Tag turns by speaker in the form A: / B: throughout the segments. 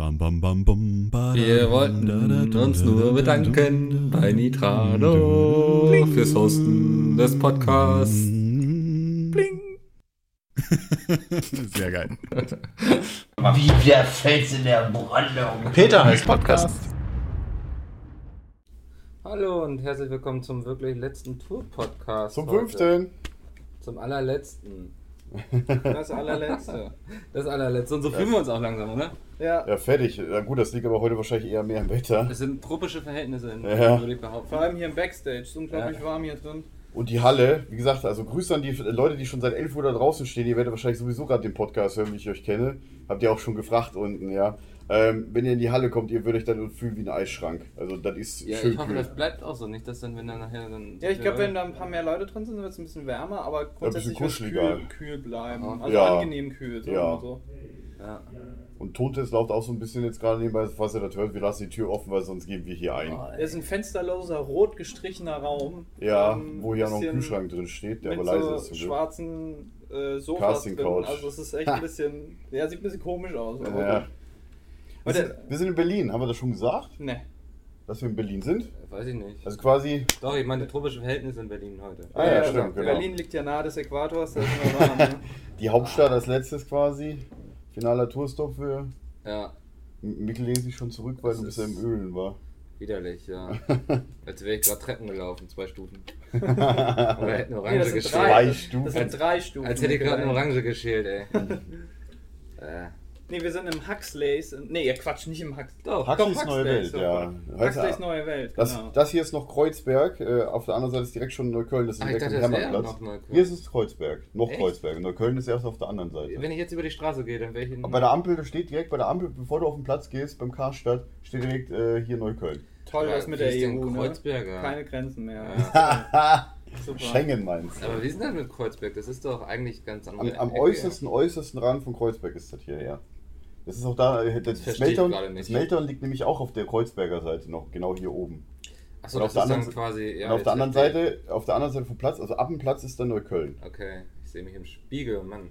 A: Bam, bam, bam, bum, ba,
B: Wir wollten uns nur
A: da,
B: bedanken
A: da,
B: bei Nitrado fürs Hosten des Podcasts.
A: Bling. Sehr geil.
C: Wie der Fels in der Brandung.
D: Peter heißt Podcast.
B: Hallo und herzlich willkommen zum wirklich letzten Tour-Podcast.
D: Zum
B: heute.
D: fünften.
B: Zum allerletzten.
E: Das allerletzte.
B: Das allerletzte. Und so fühlen wir uns auch langsam, oder?
E: Ja,
D: Ja, fertig. Ja, gut, das liegt aber heute wahrscheinlich eher mehr im Wetter.
B: Es sind tropische Verhältnisse, in,
D: Ja.
B: würde ich behaupten.
E: vor allem hier im Backstage. Ist unglaublich
B: Ja.
E: warm hier drin.
D: Und die Halle, wie gesagt, also Grüße an die Leute, die schon seit 11 Uhr da draußen stehen. Ihr werdet wahrscheinlich sowieso gerade den Podcast hören, wie ich euch kenne. Habt ihr auch schon gefragt unten, ja. Ähm, wenn ihr in die Halle kommt, ihr würdet euch dann fühlen wie ein Eisschrank. Also das ist
B: Ja,
D: schön
B: ich hoffe,
D: kühl.
B: das bleibt auch so. Nicht, dass dann, wenn dann nachher dann.
E: Ja, ich glaube, wenn da ein paar mehr Leute drin sind, wird es ein bisschen wärmer, aber grundsätzlich wird es
D: kuscheliger.
E: kühl, kühl bleiben.
B: Aha.
E: Also
D: Ja.
E: angenehm kühl. So
D: Ja.
E: und so.
B: Ja.
D: Und Tontest läuft auch so ein bisschen jetzt gerade nebenbei, falls ihr das hört. Wir lassen die Tür offen, weil sonst gehen wir hier ein.
E: Es ist ein fensterloser, rot gestrichener Raum.
D: Ja,
E: Ähm,
D: wo hier noch ein Kühlschrank drin steht, der aber leise
E: so
D: ist. zum
E: schwarzen äh, Sofas
D: Casting
E: drin.
D: Couch.
E: Also es ist echt ein bisschen, ja, sieht ein bisschen komisch aus. aber
D: Ja. Wir, sind, wir sind in Berlin, haben wir das schon gesagt,
E: Ne.
D: dass wir in Berlin sind?
B: Weiß ich nicht.
D: Also quasi,
B: Doch, ich meine tropische Verhältnisse in Berlin heute.
D: Ah, ja, stimmt, genau.
E: Berlin liegt ja nahe des Äquators, da ist immer warm. Ne?
D: die Hauptstadt als letztes quasi. Finaler Tourstop für.
B: Ja,
D: Mikkel lehnt sich schon zurück, weil
B: Das
D: du bisher
B: ist-
D: im Ölen war.
B: widerlich, ja. Als wäre ich gerade Treppen gelaufen, zwei Stufen. Oder hätte eine
E: Nee,
B: Orange
E: das sind
B: geschält.
E: Drei.
D: Stufen.
E: Das sind drei Stufen.
B: Als hätte ich gerade eine Orange geschält, ey. äh,
E: Nee, wir sind im Huxleys. Nee, ihr Quatsch, nicht im Hux.
B: doch,
D: Huxleys
E: Doch,
D: neue Welt,
E: Huxleys,
D: ja.
E: Huxleys neue Welt,
D: Das,
E: genau.
D: das hier ist noch Kreuzberg, äh, auf der anderen Seite ist direkt schon Neukölln, das ist
B: Ah, ich
D: direkt
B: dachte,
D: am
B: das
D: Hermannplatz. Hier ist es Kreuzberg, noch
B: Echt?
D: Kreuzberg. Neukölln ist erst auf der anderen Seite.
B: Wenn ich jetzt über die Straße gehe, dann wäre ich in.
D: Aber bei der Ampel, da steht direkt bei der Ampel, bevor du auf den Platz gehst, beim Karstadt, steht direkt äh, hier Neukölln.
E: Toll,
B: Aber
E: das mit der EU, ne?
B: Kreuzberger?
E: Keine Grenzen mehr. Super.
D: Schengen meinst du?
B: Aber wie ist denn das mit Kreuzberg? Das ist doch eigentlich ganz
D: Am, am äußersten, äußersten Rand von Kreuzberg ist das hier, ja. Das ist auch da, äh, das, Meltdown,
B: nicht.
D: das Meltdown liegt nämlich auch auf der Kreuzberger Seite noch, genau hier oben.
B: Achso, das
D: auf
B: ist
D: der
B: dann
D: anderen-
B: quasi. Ja,
D: und auf der anderen Seite, auf der anderen Seite vom Platz, also ab dem Platz ist dann Neukölln.
B: Okay, ich sehe mich im Spiegel, Mann.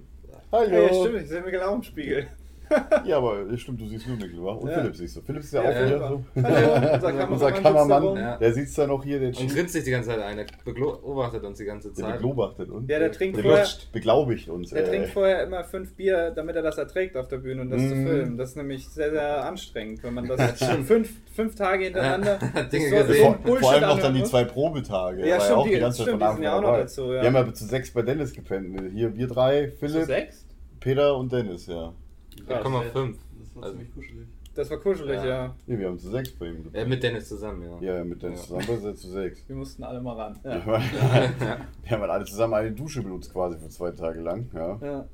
D: Hallo!
E: Ja, ja, stimmt, ich sehe mir genau im Spiegel.
D: Ja, aber stimmt, du siehst nur Mikkel, wa? Und
E: Ja.
D: Philipp siehst du. Philipp ist ja,
E: Ja,
D: auch wieder
E: ja.
D: so.
E: Hallo, unser Kameramann.
D: Der sitzt da noch hier, der,
B: Und grinst sich die ganze Zeit ein. Der beobachtet uns die ganze
D: der
B: Zeit.
D: beglobachtet uns.
E: Ja, der trinkt
D: der
E: vorher-
D: beglaubigt uns.
E: Der
D: äh,
E: trinkt vorher immer fünf Bier, damit er das erträgt auf der Bühne und das zu
D: Mm.
E: filmen. Das ist nämlich sehr, sehr anstrengend, wenn man das fünf, fünf Tage hintereinander
B: Dinge
E: so,
B: gesehen.
E: so
D: vor, allem noch dann die zwei Probetage.
E: Ja, stimmt,
D: auch
E: die-
D: ganze Zeit von Anfang
E: auch noch dazu.
D: Wir haben ja zu sechs bei Dennis gepennt. Hier wir drei,
E: Zu
D: Philipp,
E: sechs?
D: Peter und Dennis, ja.
B: 4,5.
F: Das war
B: Also-
F: ziemlich kuschelig.
E: Das war kuschelig,
B: Ja.
E: ja.
D: Nee, wir haben zu sechs bei ihm
B: Äh,
D: gepennt.
B: mit Dennis zusammen, ja.
D: Ja, mit Dennis
B: Ja.
D: zusammen sind wir zu sechs.
E: Wir mussten alle mal ran.
D: Wir
E: Ja.
D: haben, wir haben halt alle zusammen eine Dusche benutzt quasi für zwei Tage lang. Ja.
E: Ja.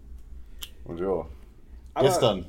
D: Und ja.
E: Aber
D: Gestern.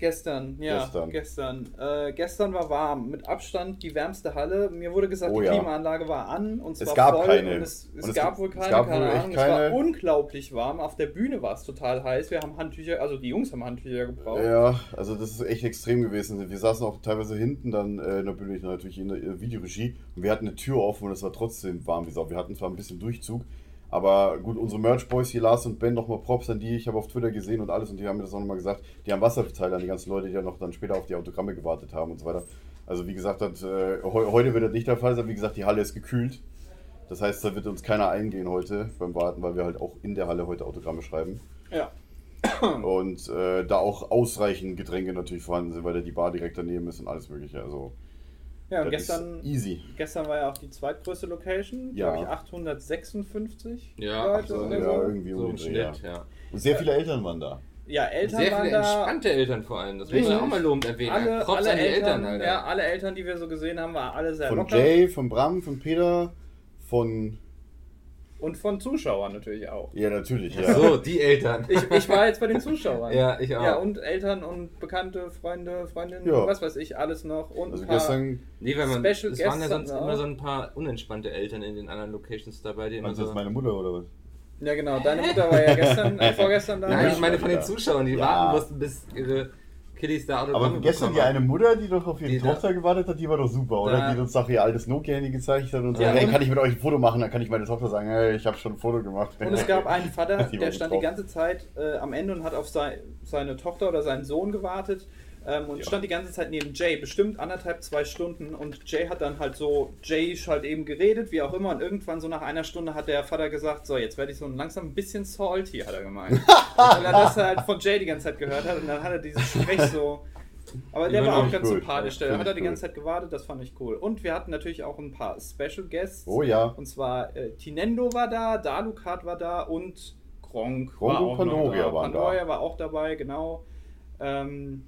E: Gestern, ja.
D: Gestern.
E: Gestern. Äh, gestern war warm. Mit Abstand die wärmste Halle. Mir wurde gesagt,
D: Oh
E: die
D: ja.
E: Klimaanlage war an und es
D: Es
E: war
D: gab
E: voll.
D: keine.
E: Und es, es
D: Und es
E: gab wohl
D: es
E: keine,
D: gab
E: keine Ahnung. Es war
D: keine.
E: unglaublich warm. Auf der Bühne war es total heiß. Wir haben Handtücher, also die Jungs haben Handtücher gebraucht.
D: Ja, also das ist echt extrem gewesen. Wir saßen auch teilweise hinten dann äh, in der Bühne, natürlich in der äh, Videoregie und wir hatten eine Tür offen und es war trotzdem warm wie Sau. Wir hatten zwar ein bisschen Durchzug, aber gut, unsere Merch-Boys hier, Lars und Ben, nochmal Props an die. Ich habe auf Twitter gesehen und alles und die haben mir das auch nochmal gesagt. Die haben Wasser verteilt an die ganzen Leute, die ja noch dann später auf die Autogramme gewartet haben und so weiter. Also wie gesagt, das, äh, heu- heute wird das nicht der Fall sein. Wie gesagt, die Halle ist gekühlt. Das heißt, da wird uns keiner eingehen heute beim Warten, weil wir halt auch in der Halle heute Autogramme schreiben.
E: Ja.
D: Und äh, da auch ausreichend Getränke natürlich vorhanden sind, weil da die Bar direkt daneben ist und alles mögliche. Also
E: Ja, und
D: das
E: gestern,
D: easy.
E: gestern war ja auch die zweitgrößte Location.
D: Ja.
E: Glaube ich 856
B: Ja,
E: Leute
B: so,
E: oder
D: ja,
E: so.
D: irgendwie
B: So
D: um
B: im Schnitt, ja.
D: Und sehr viele Eltern waren da.
E: Ja, Eltern
B: Sehr
E: waren
B: viele
E: da.
B: entspannte Eltern vor allem. Das muss man auch mal lobend erwähnen.
E: Alle,
B: Props
E: alle
B: an die Eltern,
E: Eltern,
B: Alter.
E: ja, alle Eltern, die wir so gesehen haben, waren alle sehr
D: Von
E: locker.
D: Jay, von Bram, von Peter, von.
E: Und von Zuschauern natürlich auch.
D: Ja, natürlich, ja.
B: So, die Eltern.
E: Ich, ich war jetzt bei den Zuschauern.
B: Ja, ich auch.
E: Ja, und Eltern und Bekannte, Freunde, Freundinnen,
D: Ja.
E: was weiß ich, alles noch. Und
D: Also
E: ein paar,
D: gestern,
B: Nee, weil man,
E: Special
B: es waren ja sonst immer so ein paar unentspannte Eltern in den anderen Locations dabei, die immer
D: meinst du
B: so...
D: jetzt meine Mutter oder was?
E: Ja, genau. Deine Mutter war ja gestern, äh, vorgestern da.
B: Nein, ich meine von den. Zuschauern, die
D: Ja.
B: warten mussten, bis ihre Kiddies da
D: Aber gestern die eine Mutter, die doch auf ihre
B: Die da-
D: Tochter gewartet hat, die war doch super, oder?
B: Da-
D: Die uns doch ihr altes Nokia-Handy gezeigt hat und so,
E: Ja,
D: hey,
E: und-
D: kann ich mit euch ein Foto machen? Dann kann ich meine Tochter sagen, hey, ich habe schon ein Foto gemacht.
E: Und es gab einen Vater, der stand die ganze Zeit äh, am Ende und hat auf sei, seine Tochter oder seinen Sohn gewartet. Ähm, und stand die ganze Zeit neben Jay, bestimmt anderthalb, zwei Stunden. Und Jay hat dann halt so, Jay halt eben geredet, wie auch immer. Und irgendwann so nach einer Stunde hat der Vater gesagt, so, jetzt werde ich so langsam ein bisschen salty, hat er gemeint. Weil er das halt von Jay die ganze Zeit gehört hat. Und dann hat er dieses Sprech so... Aber der war auch ganz
D: cool.
E: sympathisch. Der hat er die ganze Zeit gewartet, das fand ich cool. Und wir hatten natürlich auch ein paar Special Guests.
D: Oh ja.
E: Und zwar äh, Tinendo war da, Dalukat war da und Gronk,
D: Gronk
E: war
D: und
E: da.
D: waren da.
E: Pandoria war auch dabei, genau. Ähm,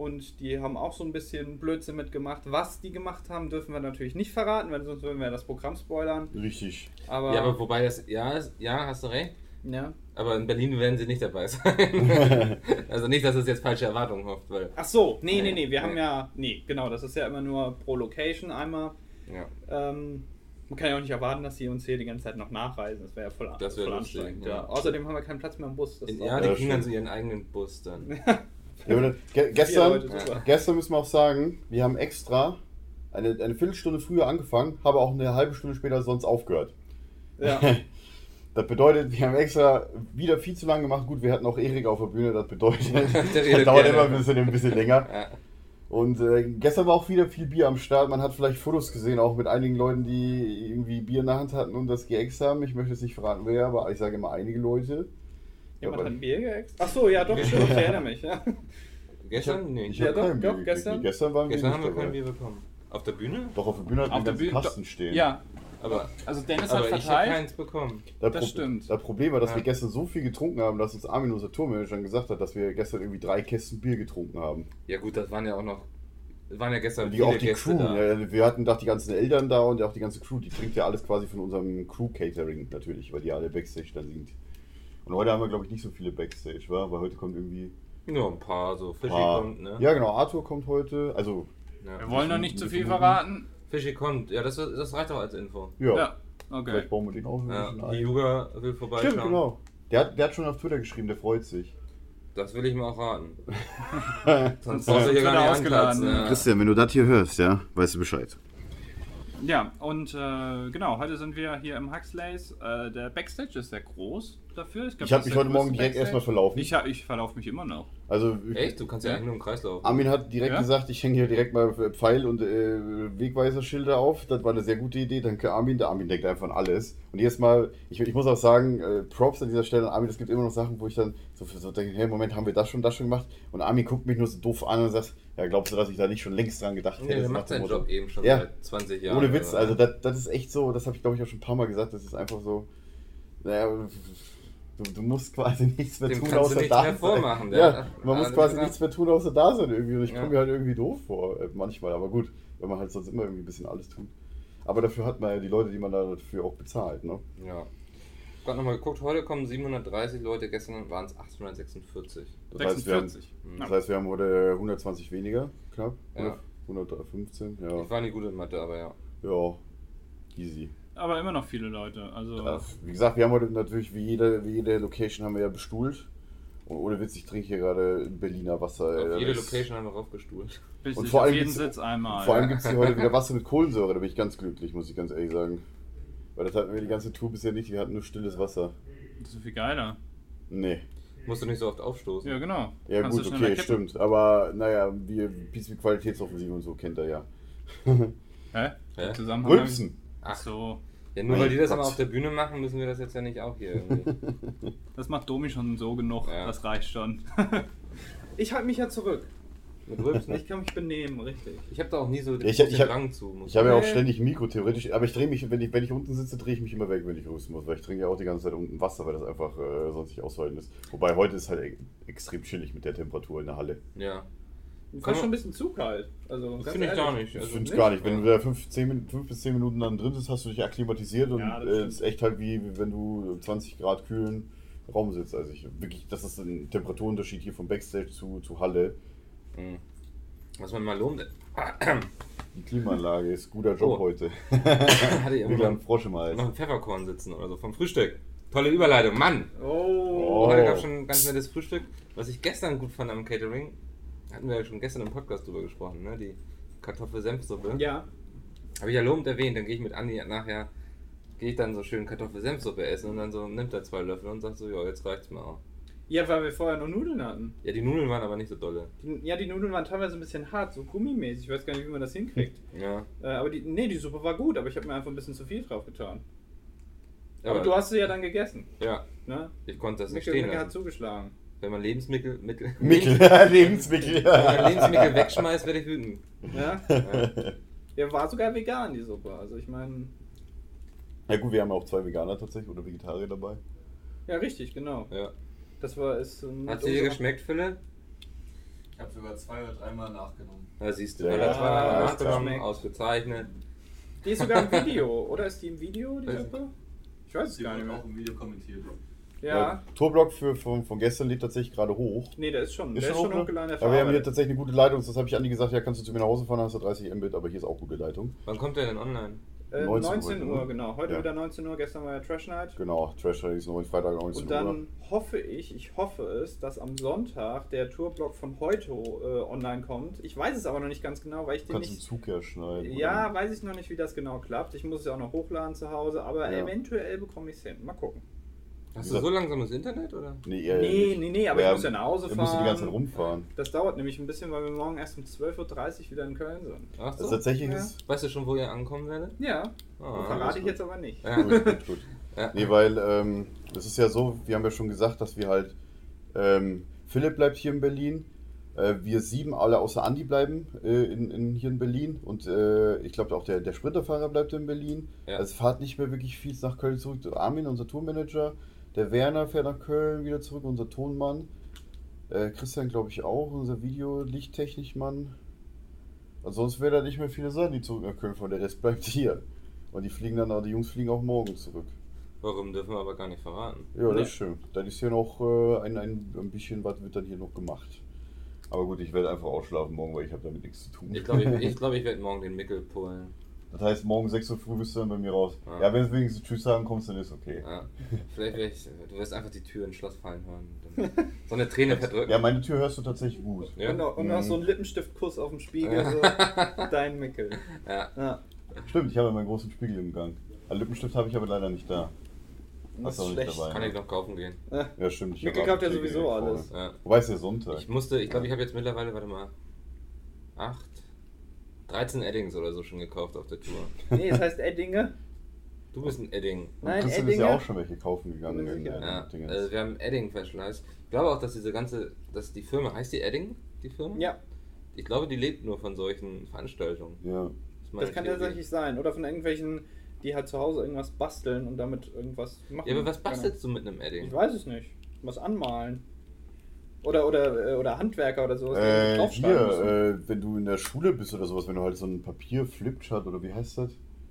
E: und die haben auch so ein bisschen Blödsinn mitgemacht. Was die gemacht haben, dürfen wir natürlich nicht verraten, weil sonst würden wir das Programm spoilern.
D: Richtig.
E: Aber,
B: Ja, aber wobei das, ja, ist- ja, hast du recht.
E: ja.
B: Aber in Berlin werden sie nicht dabei sein. also nicht, dass es jetzt falsche Erwartungen hofft, weil.
E: Ach so, nee, nee,
B: Nee,
E: wir
B: nee.
E: haben ja, nee, genau, das ist ja immer nur pro Location einmal.
B: Ja.
E: Ähm, man kann ja auch nicht erwarten, dass sie uns hier die ganze Zeit noch nachreisen. Das wäre ja voll,
B: Das wär
E: voll
B: lustig,
E: anstrengend.
B: ja.
E: Ja. Außerdem haben wir keinen Platz mehr im Bus.
B: Ja, die kriegen dann so ihren eigenen Bus dann.
D: Ja, ge gestern,
E: Leute,
D: gestern müssen wir auch sagen, wir haben extra eine, eine Viertelstunde früher angefangen, haben auch eine halbe Stunde später sonst aufgehört.
E: Ja.
D: Das bedeutet, wir haben extra wieder viel zu lange gemacht. Gut, wir hatten auch Erik auf der Bühne, das bedeutet, das dauert immer ein bisschen, ein bisschen länger.
B: Ja.
D: Und äh, gestern war auch wieder viel Bier am Start. Man hat vielleicht Fotos gesehen, auch mit einigen Leuten, die irgendwie Bier in der Hand hatten und das geäxt haben. Ich möchte jetzt nicht verraten, wer, aber ich sage immer einige Leute.
E: Jemand hat ein Bier geäxt? Ach so, ja, doch, stimmt, ich erinnere mich. Ja.
B: Gestern? Nee.
D: Ich
E: Ja, doch,
D: kein Bier
E: doch,
D: gekriegt.
E: gestern-
D: Gestern waren
B: Gestern
D: wir
B: haben wir kein
D: dabei.
B: Bier bekommen. Auf der Bühne?
D: Doch, auf der Bühne hat
E: Auf
D: man
E: der
D: ganzen
E: Bühne-
D: Kasten stehen.
E: ja,
B: Aber,
E: also Dennis
B: aber
E: hat
B: ich habe
E: verteilt.
B: keins bekommen.
D: Das,
E: Das stimmt.
D: Das Problem war, dass
B: Ja.
D: wir gestern so viel getrunken haben, dass uns Armin, unser Tourmanager, gesagt hat, dass wir gestern irgendwie drei Kästen Bier getrunken haben.
B: Ja gut, das waren ja auch noch. Waren ja gestern
D: Die,
B: viele
D: auch die
B: Gäste
D: Crew.
B: da.
D: Ja, wir hatten doch die ganzen Eltern da und auch die ganze Crew. Die trinkt ja alles quasi von unserem Crew-Catering natürlich, weil die alle Backstage da sind. Und heute haben wir, glaube ich, nicht so viele Backstage, wa? weil heute kommt irgendwie.
B: Nur ein paar, so Fischi
D: paar-
B: kommt, ne?
D: Ja, genau. Arthur kommt heute. Also,
B: Ja.
E: Wir wollen noch nicht zu viel verraten.
B: Fischi kommt, ja, das, das reicht doch als Info.
D: ja.
E: Ja, okay.
D: Vielleicht bauen wir den auch ein
B: Ja,
D: bisschen
B: die
D: ein.
B: Yuga will vorbeischauen.
D: Stimmt, genau. Der hat, der hat schon auf Twitter geschrieben, der freut sich.
B: Das will ich mir auch raten. Sonst brauchst du hier gar nicht
E: ausgeladen, ja.
B: Ja.
D: Christian, wenn du das hier hörst, ja, weißt du Bescheid.
E: Ja, und äh, genau, heute sind wir hier im Huxleys. Äh, der Backstage ist sehr groß dafür.
D: Ich
E: das
D: habe mich
E: der
D: heute Morgen direkt erstmal verlaufen.
E: Ich, hab- ich verlaufe mich immer noch.
D: Also,
B: Echt? Du kannst ja, eigentlich nur im Kreis laufen.
D: Armin hat direkt
E: Ja?
D: gesagt, ich hänge hier direkt mal Pfeil- und äh, Wegweiserschilder auf. Das war eine sehr gute Idee. Danke Armin. Der Armin denkt einfach an alles. Und jetzt mal, ich, ich muss auch sagen, äh, Props an dieser Stelle an Armin. Es gibt immer noch Sachen, wo ich dann so, so denke, hey, Moment, haben wir das schon, das schon gemacht? Und Armin guckt mich nur so doof an und sagt, ja, glaubst du, dass ich da nicht schon längst dran gedacht
B: Nee,
D: hätte?
B: der
D: So nach
B: macht seinen
D: Motto.
B: Job eben schon
D: Ja.
B: seit 20 Jahren.
D: Ohne Witz, also das, das ist echt so, das habe ich glaube ich auch schon ein paar Mal gesagt, das ist einfach so, naja, du, du musst quasi nichts mehr
B: Dem
D: tun, außer da
B: mehr
D: sein.
B: vormachen,
D: Ja,
B: hat
D: man muss
B: alles
D: quasi
B: gesagt.
D: nichts mehr tun, außer da sein irgendwie und ich
B: Ja.
D: komme mir halt irgendwie doof vor, äh, manchmal, aber gut, wenn man halt sonst immer irgendwie ein bisschen alles tut. Aber dafür hat man ja die Leute, die man dafür auch bezahlt, ne?
B: Ja. Ich habe nochmal geguckt, heute kommen 730 Leute, gestern waren es 846.
D: Das heißt, wir haben,
E: 46.
D: das heißt, wir haben heute 120 weniger, knapp,
B: Ja.
D: 115, ja,
B: Ich war nicht gut in Mathe, aber ja.
D: ja, easy.
E: Aber immer noch viele Leute. Also,
D: Ja, wie gesagt, wir haben heute natürlich wie jede, wie jede Location haben wir ja bestuhlt. Und ohne Witz, ich trinke hier gerade Berliner Wasser.
B: Auf jede Location haben wir raufgestuhlt.
E: bis
D: und vor allem
E: jeden
D: gibt's-
E: Sitz einmal.
D: Vor allem gibt es hier heute wieder Wasser mit Kohlensäure, da bin ich ganz glücklich, muss ich ganz ehrlich sagen. Weil das hatten wir die ganze Tour bisher nicht, wir hatten nur stilles Wasser.
E: Das ist so viel geiler.
D: Nee.
B: Musst du nicht so oft aufstoßen.
E: Ja, genau.
D: Ja
E: Kannst
D: gut, okay,
E: kippen.
D: stimmt. Aber naja, wir bisschen Qualitätsoffensive und so kennt er ja.
E: Hä?
B: Hä?
E: Zusammen
D: Rülpsen.
E: Ach so.
B: Ja, nur
D: Mein
B: weil die das
D: Gott.
B: immer auf der Bühne machen, müssen wir das jetzt ja nicht auch hier irgendwie.
E: Das macht Domi schon so genug.
B: Ja.
E: Das reicht schon. ich halte mich ja zurück.
B: Mit Rülpsen.
E: Ich kann mich benehmen, richtig.
B: Ich habe da auch nie so den,
D: Ich- ich hab-
B: Drang zu. muss
D: Ich habe ja auch
E: Nee.
D: ständig ein Mikro theoretisch, aber ich drehe mich, wenn ich, wenn ich unten sitze, drehe ich mich immer weg, wenn ich rüsten muss, weil ich trinke ja auch die ganze Zeit unten Wasser, weil das einfach äh, sonst nicht aushalten ist. Wobei heute ist halt e extrem chillig mit der Temperatur in der Halle.
B: Ja. Kann
E: fast schon ein bisschen zu kalt. Also, ganz
B: Finde ich gar nicht.
D: Ich
B: Also,
D: finde es gar nicht. Wenn du da fünf, zehn, Min- fünf bis 10 Minuten dann drin sitzt, hast du dich akklimatisiert und
E: Ja, das
D: äh, ist echt halt wie wie wenn du 20 Grad kühlen Raum sitzt. Also ich wirklich, das ist ein Temperaturunterschied hier vom Backstage zu, zu Halle.
B: Mhm. Was man mal lobt.
D: Die Klimaanlage ist guter Job
B: Oh.
D: heute.
B: Hatte ich
D: Wie
B: immer
D: ein
B: noch,
D: Frosch im Hals.
B: noch einen Pfefferkorn sitzen oder so vom Frühstück. Tolle Überleitung, Mann!
E: Oh.
D: Oh.
B: Heute gab es schon ein ganz nettes Frühstück. Was ich gestern gut fand am Catering, hatten wir ja schon gestern im Podcast drüber gesprochen, ne? Die Kartoffel-Senfsuppe.
E: Ja.
B: Habe ich ja lobend erwähnt, dann gehe ich mit Andi nachher, gehe ich dann so schön Kartoffel-Senfsuppe essen und dann so nimmt er zwei Löffel und sagt so, ja, jetzt reicht's mir auch.
E: Ja, weil wir vorher noch Nudeln hatten.
B: Ja, die Nudeln waren aber nicht so dolle.
E: Die, ja, die Nudeln waren teilweise ein bisschen hart, so gummimäßig. Ich weiß gar nicht, wie man das hinkriegt.
B: Ja.
E: äh, aber die, nee, die Suppe war gut, aber ich habe mir einfach ein bisschen zu viel drauf getan. Aber,
B: Aber
E: du hast sie ja dann gegessen.
B: Ja,
E: Ne?
B: ich konnte das nicht
E: Mikkel,
B: stehen
E: Mikkel hat
B: lassen.
E: zugeschlagen.
B: Wenn man Lebensmittel, Mittel,
D: Mikkel, Lebensmittel.
B: Wenn man Lebensmittel wegschmeißt, werde ich wütend.
E: Ja?
B: Ja.
E: ja, war sogar vegan, die Suppe. Also ich meine,
D: Ja gut, wir haben auch zwei Veganer tatsächlich oder Vegetarier dabei.
E: ja, richtig, genau.
B: Ja.
E: Das war es.
B: Hat sie dir geschmeckt, Philipp?
F: Ich habe sogar zwei oder dreimal nachgenommen.
B: Da siehst du,
D: Ja,
B: ja, zweimal
E: ja,
B: nachgenommen, ausgezeichnet.
E: Die ist sogar im Video, oder? Ist die im Video, die Suppe? Ich weiß es
F: Sie
E: gar nicht mehr.
F: auch im Video kommentiert.
E: Ja.
D: Tourblock für, von, von gestern lädt tatsächlich gerade hoch.
E: Nee, der ist schon, der ist schon
D: hoch,
E: hochgeladen. der
D: Aber wir haben hier tatsächlich eine gute Leitung. Das habe ich Andi gesagt, ja, kannst du zu mir nach Hause fahren, dann hast du 30 Mbit, aber hier ist auch gute Leitung.
B: Wann kommt der denn online?
E: Äh,
D: 19
E: 19,
D: Uhr,
E: Uhr, genau. Heute
D: Ja.
E: wieder 19 Uhr, gestern war ja Trash Night.
D: Genau, Trash ist noch Freitag 19
E: Und
D: Uhr.
E: dann hoffe ich, ich hoffe es, dass am Sonntag der Tourblock von heute äh, online kommt. Ich weiß es aber noch nicht ganz genau, weil ich
D: Du
E: den
D: kannst
E: nicht.
D: Zug ja schneiden.
E: Ja,
D: oder?
E: weiß ich noch nicht, wie das genau klappt. Ich muss es ja auch noch hochladen zu Hause, aber
D: Ja.
E: eventuell bekomme ich es hin. Mal gucken.
B: Hast du so langsames Internet oder?
D: Nee, eher
E: Nee,
D: nicht.
E: nee, nee, aber ich muss ja nach Hause
D: Du musst die ganze Zeit
E: fahren.
D: rumfahren.
E: Das dauert nämlich ein bisschen, weil wir morgen erst um 12.30 Uhr wieder in Köln sind.
B: Ach so.
D: Also tatsächlich
E: Ja.
D: ist.
B: Weißt du schon, wo ihr ankommen werdet?
E: Ja,
B: Ah,
E: verrate ich jetzt aber nicht.
B: Ja.
D: Gut, gut, gut.
B: Ja.
D: Nee, weil ähm, das ist ja so, wir haben ja schon gesagt, dass wir halt. Ähm, Philipp bleibt hier in Berlin. Äh, wir sieben alle außer Andi bleiben äh, in, in, hier in Berlin. Und äh, ich glaube auch der, der Sprinterfahrer bleibt in Berlin.
B: Ja.
D: Also es fahrt nicht mehr wirklich viel nach Köln zurück. Armin, unser Tourmanager. Der Werner fährt nach Köln wieder zurück, unser Tonmann. Äh, Christian, glaube ich, auch, unser Video-Lichttechnikmann. Ansonsten werden da nicht mehr viele sein, die zurück nach Köln fahren. Der Rest bleibt hier. Und die fliegen dann, auch- die Jungs fliegen auch morgen zurück.
B: Warum dürfen wir aber gar nicht verraten?
D: Ja, das
E: Nee.
D: ist schön. Dann ist hier noch äh, ein, ein, ein bisschen was wird dann hier noch gemacht. Aber gut, ich werde einfach ausschlafen morgen, weil ich habe damit nichts zu tun.
B: Ich glaube, ich, ich, glaub, ich werde morgen den Mickel pullen.
D: Das heißt, morgen 6 Uhr früh bist du dann bei mir raus.
B: Ja.
D: Ja, wenn du wenigstens Tschüss sagen kommst, dann ist okay.
B: Ja. Vielleicht werde ich, du wirst einfach die Tür ins Schloss fallen hören. Dann so eine Träne verdrücken.
D: Ja, meine Tür hörst du tatsächlich gut.
B: Ja.
E: Und, noch, und
D: Mhm.
E: so ein Lippenstiftkuss auf dem Spiegel. So. Dein Mickel.
B: Ja.
E: Ja.
D: Stimmt, ich habe meinen großen Spiegel im Gang. Einen Lippenstift habe ich aber leider nicht da.
E: Das
D: auch
E: ist schlecht.
D: dabei.
B: Kann ich noch kaufen gehen.
D: Ja, stimmt. Ich
E: Mikkel kauft ja sowieso alles.
D: vorne.
B: Ja.
D: Wobei es ist ja Sonntag.
B: Ich musste, ich glaube, ich habe jetzt mittlerweile, warte mal, 8, 13 Eddings oder so schon gekauft auf der Tour.
E: Nee, es heißt Eddinge.
B: Du bist ein Edding.
E: Nein,
D: Christian ist ja
E: Eddinger.
D: auch schon welche kaufen gegangen. In,
B: Ja, also wir haben Edding Specialized. Ich glaube auch, dass diese ganze, dass die Firma, heißt die Edding, die Firma?
E: Ja,
B: Ich glaube, die lebt nur von solchen Veranstaltungen.
D: ja.
B: meine
E: das kann
B: Theorie.
E: tatsächlich sein. Oder von irgendwelchen, die halt zu Hause irgendwas basteln und damit irgendwas machen.
B: Ja, aber was bastelst du mit einem Edding?
E: Ich weiß es nicht. Was anmalen. Oder, oder, äh, oder Handwerker oder sowas. die
D: Äh, hier, äh, wenn du in der Schule bist oder sowas, wenn du halt so ein Papier Flipchart oder wie heißt das?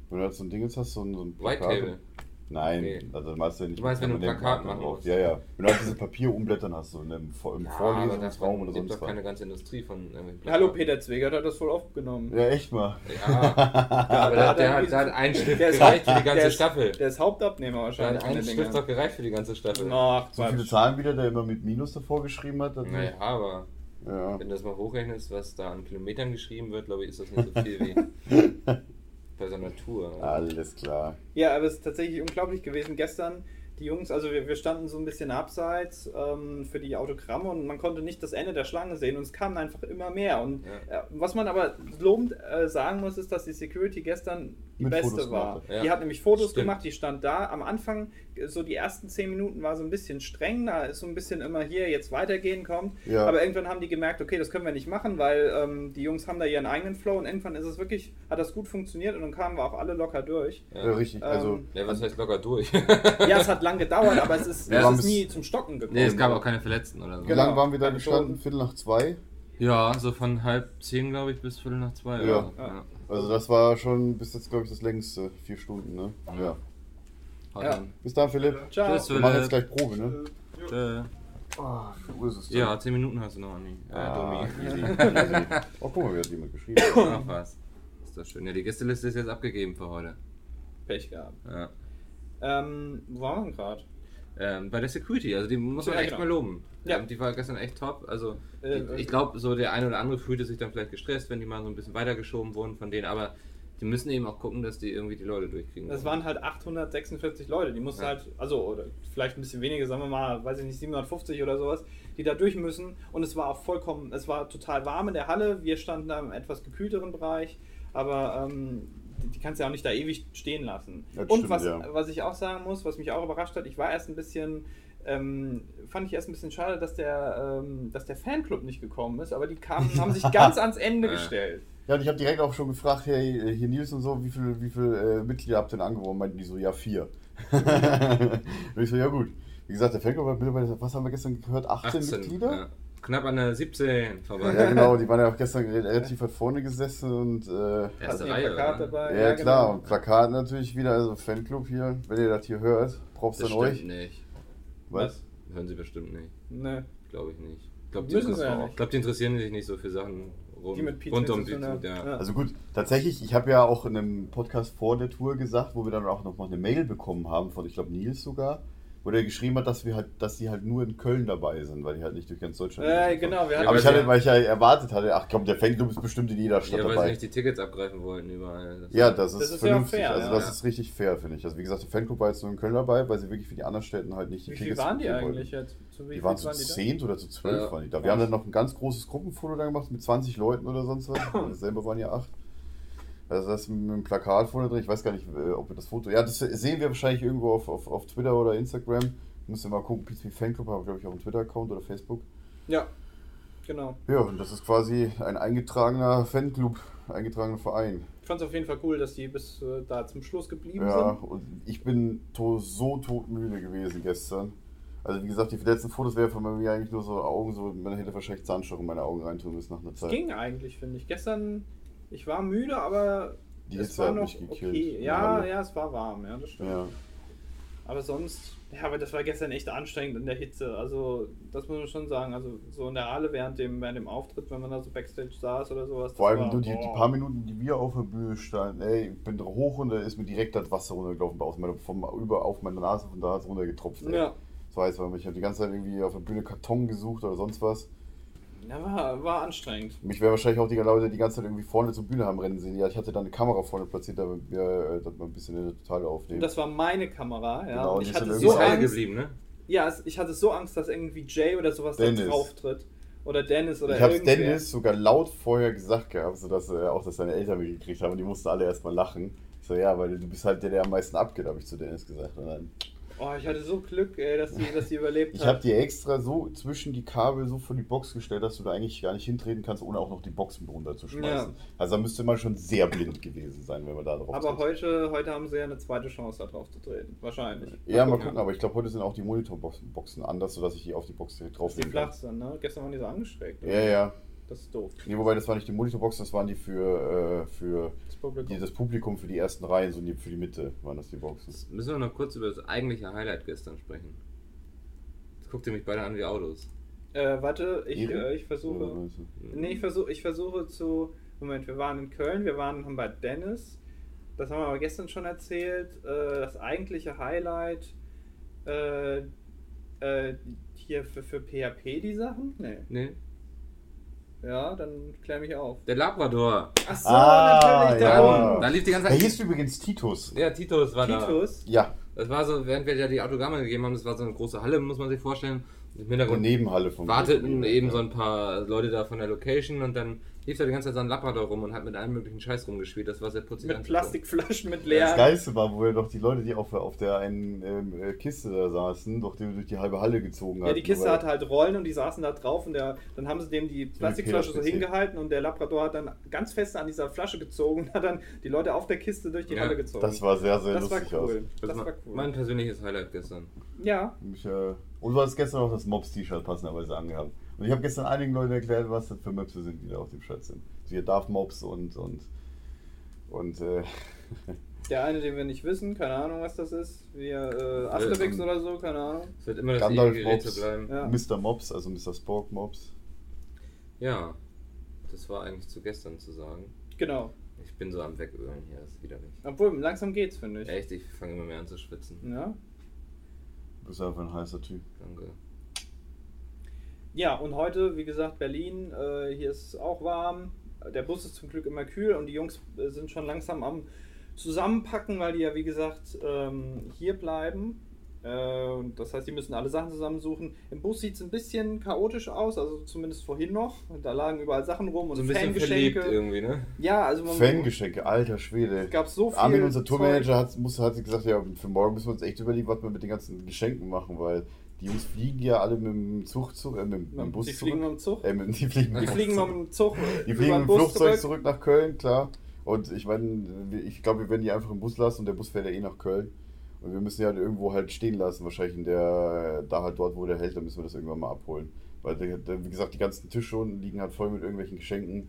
D: Wenn du halt so ein Ding jetzt hast, so ein, so ein
B: White Table.
D: Nein,
B: Nee.
D: also meinst du ja nicht.
B: Du meinst, wenn du ein Plakat machen
D: drauf.
B: musst.
D: Ja, ja. Wenn du halt dieses Papier umblättern hast, so in einem, Vor- im
B: Ja, aber
D: Vorlesungsraum oder sonst
B: gibt doch keine
D: was.
B: ganze Industrie von irgendwelchen
E: Hallo. Peter Zwegert hat das voll aufgenommen.
D: Ja, echt mal.
B: Ja, aber der,
E: hat
B: der,
E: er
B: hat, der hat einen Stift
E: Der ist
B: gereicht für die ganze
E: der ist-
B: Staffel.
E: Der ist Hauptabnehmer
B: Der
E: wahrscheinlich.
B: hat
E: von
B: einen Stift doch gereicht für die ganze Staffel.
E: Ach,
D: So viele. Zahlen wieder, der immer mit Minus davor geschrieben hat. das-
B: Naja, aber
D: Ja.
B: wenn du das mal hochrechnest, was da an Kilometern geschrieben wird, glaube ich, ist das nicht so viel wie bei so einer Tour.
D: Alles klar.
E: Ja, aber es ist tatsächlich unglaublich gewesen. Gestern, die Jungs, also wir, wir standen so ein bisschen abseits ähm, für die Autogramme und man konnte nicht das Ende der Schlange sehen und es kamen einfach immer mehr. Und
B: Ja.
E: äh, was man aber lobend äh, sagen muss, ist, dass die Security gestern die beste
D: Fotos
E: war.
B: Ja.
E: Die hat nämlich Fotos
B: Stimmt.
E: gemacht, die stand da. Am Anfang, so die ersten zehn Minuten war so ein bisschen streng, da ist so ein bisschen immer hier, jetzt weitergehen kommt.
D: Ja.
E: Aber irgendwann haben die gemerkt, okay, das können wir nicht machen, weil ähm, die Jungs haben da ihren eigenen Flow und irgendwann ist es wirklich, hat das gut funktioniert und dann kamen wir auch alle locker durch.
D: Ja, richtig. Also,
E: Ähm,
B: Ja, was heißt locker durch?
E: Ja, es hat lang gedauert, aber es ist,
B: Ja,
E: es ist nie zum Stocken gekommen.
B: nee, es gab auch keine Verletzten oder so.
D: wie
E: Genau.
D: lange waren wir da gestanden? Viertel nach zwei?
B: Ja, so von halb zehn, glaube ich, bis viertel nach zwei.
D: Ja.
E: Ja.
D: Also das war schon bis jetzt, glaube ich, das längste. Vier Stunden, ne? Ja.
E: Ja.
D: Bis dann, Philipp.
E: Ciao.
B: Tschüss,
D: Wir machen jetzt gleich Probe, ne?
B: Tschö.
D: Ah, wie ist es denn?
B: Ja, zehn Minuten hast du noch, Anni. Äh,
D: Ah,
B: Domi.
D: Oh, guck mal, wie hat jemand geschrieben.
B: Ach was. Ist das schön. Ja, die Gästeliste ist jetzt abgegeben für heute.
E: Pech gehabt.
B: Ja.
E: Ähm, wo waren wir gerade?
B: Ähm, bei der Security, also die muss man
E: Ja,
B: echt
E: genau.
B: mal loben.
E: Ja.
B: Ähm, die war gestern echt top. Also
E: Äh,
B: ich, ich glaube, so der eine oder andere fühlte sich dann vielleicht gestresst, wenn die mal so ein bisschen weitergeschoben wurden von denen, aber Die müssen eben auch gucken, dass die irgendwie die Leute durchkriegen.
E: Das waren halt 846 Leute, die mussten
B: Ja.
E: halt, also oder vielleicht ein bisschen weniger, sagen wir mal, weiß ich nicht, 750 oder sowas, die da durch müssen. Und es war auch vollkommen, es war total warm in der Halle. Wir standen da im etwas gekühlteren Bereich, aber ähm, die, kannst du ja auch nicht da ewig stehen lassen.
D: Das
E: Und
D: stimmt,
E: was,
D: ja.
E: was ich auch sagen muss, was mich auch überrascht hat, ich war erst ein bisschen. Ähm, fand ich erst ein bisschen schade, dass der, ähm, dass der Fanclub nicht gekommen ist, aber die kamen, haben sich ganz ans Ende gestellt.
D: Ja, und ich habe direkt auch schon gefragt, hey, hier Nils und so, wie viele wie viel, äh, Mitglieder habt ihr denn angeworben? Meinten die so, ja, vier. und ich so, ja gut. Wie gesagt, der Fanclub hat mittlerweile, was haben wir gestern gehört, 18, Mitglieder?
B: Ja. Knapp an der 17 vorbei.
D: Ja, genau, die waren ja auch gestern relativ weit vorne gesessen und äh,
B: Erste Reihe,
E: Plakat dabei?
D: ja, klar,
E: genau.
D: und Plakat natürlich wieder, also Fanclub hier, wenn ihr das hier hört, Props an euch.
B: nicht.
D: Was?
B: Hören sie bestimmt nicht.
E: Ne.
B: Glaube ich nicht. Ich glaube, die,
E: ja
B: glaub, die interessieren sich nicht so für Sachen rund,
E: Die mit
B: rund um
E: haben.
B: ja.
E: Ja.
D: Also gut, tatsächlich, ich habe ja auch in einem Podcast vor der Tour gesagt, wo wir dann auch nochmal eine Mail bekommen haben von, ich glaube, Nils sogar, wo der geschrieben hat, dass wir halt, dass die halt nur in Köln dabei sind, weil die halt nicht durch ganz Deutschland
E: Äh,
D: sind.
E: genau, wir
B: Ja,
E: hatten
D: Aber ich hatte, weil ich ja erwartet hatte, ach komm, der Fanclub ist bestimmt in jeder Stadt
B: Ja, weil sie
D: dabei.
B: nicht die Tickets abgreifen wollten überall. Das
D: Ja, das ist,
E: Das ist ja
D: vernünftig.
E: fair,
D: also
E: ja.
D: das
B: Ja.
D: ist richtig fair, finde ich. Also wie gesagt, der Fanclub war jetzt nur in Köln dabei, weil sie wirklich für die anderen Städten halt nicht die
E: Wie viel
D: Tickets
E: waren die eigentlich
D: wollten.
E: jetzt? Zu wie
D: Die waren zu zehn oder zu zwölf
B: Ja.
D: waren die da. Wir haben dann noch ein ganz großes Gruppenfoto da gemacht mit 20 Leuten oder sonst was. Selber waren ja acht. Also das ist mit einem Plakat vorne drin. Ich weiß gar nicht, äh, ob wir das Foto. Ja, das sehen wir wahrscheinlich irgendwo auf, auf, auf Twitter oder Instagram. Müsst ihr mal gucken. PSP Fanclub habe ich, glaube ich, auf dem Twitter-Account oder Facebook.
E: Ja, genau.
D: Ja, und das ist quasi ein eingetragener Fanclub, eingetragener Verein.
E: Ich fand es auf jeden Fall cool, dass die bis äh, da zum Schluss geblieben
D: Ja,
E: sind.
D: und ich bin to so todmüde gewesen gestern. Also wie gesagt, die letzten Fotos wären von mir eigentlich nur so Augen, so man hätte wahrscheinlich Zahnstocher in meine Augen reintun müssen nach einer Zeit.
E: ging eigentlich, finde ich. Gestern, ich war müde, aber
D: Die
E: es
D: Hitze
E: war noch okay. Ja, ja, es war warm, ja, das stimmt.
D: Ja.
E: Aber sonst, ja, aber das war gestern echt anstrengend in der Hitze. Also, das muss man schon sagen. Also, so in der Halle während dem, während dem Auftritt, wenn man da so Backstage saß oder sowas.
D: Vor allem
E: war,
D: nur die, die paar Minuten, die wir auf der Bühne standen, ey, ich bin hoch und da ist mir direkt das Wasser runtergelaufen, aus meiner, vom, über auf meine Nase, von da hat es runtergetropft. Ey.
E: Ja,
D: So heißt, weil ich habe die ganze Zeit irgendwie auf der Bühne Karton gesucht oder sonst was.
E: Ja war, war anstrengend.
D: Mich wäre wahrscheinlich auch die Leute die ganze Zeit irgendwie vorne zur Bühne haben rennen sehen. Ja, ich hatte da eine Kamera vorne platziert, damit wir äh, das mal ein bisschen in der Totale aufnehmen.
E: das war meine Kamera, ja.
D: Genau,
E: und ich hatte so Angst.
B: geblieben, ne?
E: Ja, ich hatte so Angst, dass irgendwie Jay oder sowas
D: Dennis.
E: da drauf tritt. Oder Dennis oder
D: ich habe
E: irgendwer.
D: Dennis sogar laut vorher gesagt gehabt, sodass äh, auch dass seine Eltern mitgekriegt haben und die mussten alle erstmal lachen. Ich so, ja, weil du bist halt der, der am meisten abgeht, habe ich zu Dennis gesagt. Und dann,
E: Oh, ich hatte so Glück, ey, dass die, dass die überlebt
D: ich
E: hat.
D: habe dir extra so zwischen die Kabel so vor die Box gestellt, dass du da eigentlich gar nicht hintreten kannst, ohne auch noch die Box mit runterzuschmeißen.
E: Ja.
D: Also da müsste man schon sehr blind gewesen sein, wenn man da drauf
E: Aber
D: tritt.
E: heute, heute haben sie ja eine zweite Chance, da drauf zu treten. Wahrscheinlich.
D: Ja, mal gucken, aber ich glaube, heute sind auch die Monitorboxen Boxen anders, sodass ich die auf die Box direkt
E: Dass die flach sind, ne? Gestern waren die so angestreckt.
D: Ja, ja.
E: Das ist doof.
D: Nee, wobei das waren nicht die Monitorboxen, das waren die für, äh, für
E: Das Publikum.
D: die, das Publikum für die ersten Reihen, so die, für die Mitte waren das die Boxen.
B: Jetzt müssen wir noch kurz über das eigentliche Highlight gestern sprechen. Jetzt guckt ihr mich beide an wie Autos.
E: Äh, warte, ich, äh, ich versuche.
D: Was?
E: Nee, ich versuche, ich versuche zu. Moment, wir waren in Köln, wir waren haben bei Dennis. Das haben wir aber gestern schon erzählt. Äh, das eigentliche Highlight äh, äh, hier für, für PHP die Sachen? Nee.
B: Nee.
E: Ja, dann klär mich auf.
B: Der Labrador.
E: Ach so,
D: Ah,
E: natürlich,
D: ja.
E: darum.
B: Da lief die ganze
D: Der
B: Zeit.
D: hieß übrigens Titus.
B: Ja, Titus war da.
E: Titus.
D: Ja,
B: Das war so, während wir ja die Autogramme gegeben haben, das war so eine große Halle, muss man sich vorstellen. Im Hintergrund
D: Nebenhalle vom
B: warteten eben
D: ja.
B: so ein paar Leute da von der Location und dann lief da die ganze Zeit so ein Labrador rum und hat mit allem möglichen Scheiß rumgespielt. Das war sehr putzig.
E: Mit. Plastikflaschen mit
D: Das
E: leeren.
D: Geilste war, wo ja doch die Leute, die auf, auf der einen ähm, äh, Kiste da saßen, doch die, durch die halbe Halle gezogen
E: Ja, die Kiste hatte halt Rollen und die saßen da drauf und der, dann haben sie dem die Plastikflasche so hingehalten und der Labrador hat dann ganz fest an dieser Flasche gezogen und hat dann die Leute auf der Kiste durch die
B: Ja,
E: Halle gezogen.
D: Das war sehr, sehr
E: Das war
D: lustig aus.
E: cool.
B: Das,
E: Das
B: war
E: war cool.
B: mein persönliches Highlight gestern.
E: Ja,
D: Mich, äh, und du hast gestern auch das Mobs-T-Shirt passenderweise angehabt. Und ich habe gestern einigen Leuten erklärt, was das für Möpse sind, die da auf dem Shirt sind. So hier Darth Mobs und und und äh,
E: der eine, den wir nicht wissen, keine Ahnung, was das ist. Wie äh, Asterix
D: ähm,
E: oder so, keine Ahnung.
B: Es wird immer das
D: Gandalf Mobs,
B: bleiben.
E: Ja.
D: Mr. Mobs, also Mr. Spork Mobs.
B: Ja, das war eigentlich zu gestern zu sagen.
E: Genau.
B: Ich bin so am Wegölen hier, das ist widerlich.
E: Obwohl, langsam geht's, finde ich.
B: Echt, ich fange immer mehr an zu schwitzen.
E: Ja.
D: Du bist einfach ein heißer Typ.
B: Danke.
E: Ja, und heute, wie gesagt, Berlin. Äh, hier ist es auch warm. Der Bus ist zum Glück immer kühl und die Jungs äh, sind schon langsam am Zusammenpacken, weil die ja wie gesagt ähm, hier bleiben. Äh, und das heißt, die müssen alle Sachen zusammensuchen. Im Bus sieht es ein bisschen chaotisch aus, also zumindest vorhin noch. Da lagen überall Sachen rum und
B: So ein bisschen verliebt
E: Fangeschenke.
B: irgendwie, ne?
E: Ja, also man
D: Fangeschenke, alter Schwede.
E: Es gab so viel.
D: Armin, unser. Tourmanager, hat, muss, hat gesagt, ja, für morgen müssen wir uns echt überlegen, was wir mit den ganzen Geschenken machen, weil die Jungs fliegen ja alle mit dem Zug zurück, äh, mit, mit dem Bus
E: Die
D: zurück.
E: fliegen mit dem Zug.
D: Äh, mit, die fliegen, mit
E: Die
D: dem
E: fliegen
D: Zug.
E: mit dem Zug.
D: Die
E: über
D: fliegen mit dem Flugzeug zurück. nach Köln, klar. Und ich meine, ich glaube, wir werden die einfach im Bus lassen und der Bus fährt ja eh nach Köln. Und wir müssen ja irgendwo halt stehen lassen, wahrscheinlich in der, da halt dort, wo der hält, dann müssen wir das irgendwann mal abholen. Weil, der, der, wie gesagt, die ganzen Tische unten liegen halt voll mit irgendwelchen Geschenken.